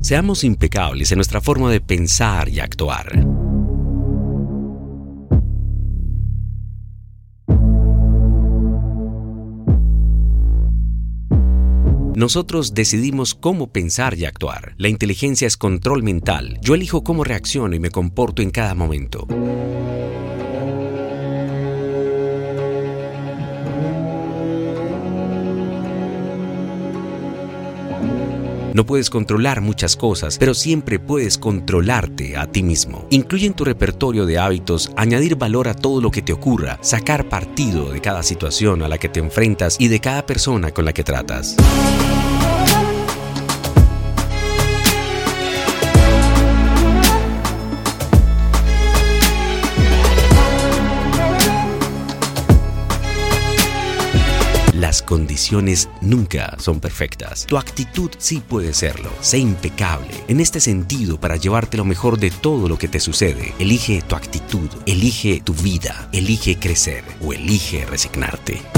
Seamos impecables en nuestra forma de pensar y actuar. Nosotros decidimos cómo pensar y actuar. La inteligencia es control mental. Yo elijo cómo reacciono y me comporto en cada momento. No puedes controlar muchas cosas, pero siempre puedes controlarte a ti mismo. Incluye en tu repertorio de hábitos añadir valor a todo lo que te ocurra, sacar partido de cada situación a la que te enfrentas y de cada persona con la que tratas. Las condiciones nunca son perfectas. Tu actitud sí puede serlo. Sé impecable. En este sentido, para llevarte lo mejor de todo lo que te sucede, elige tu actitud, elige tu vida, elige crecer o elige resignarte.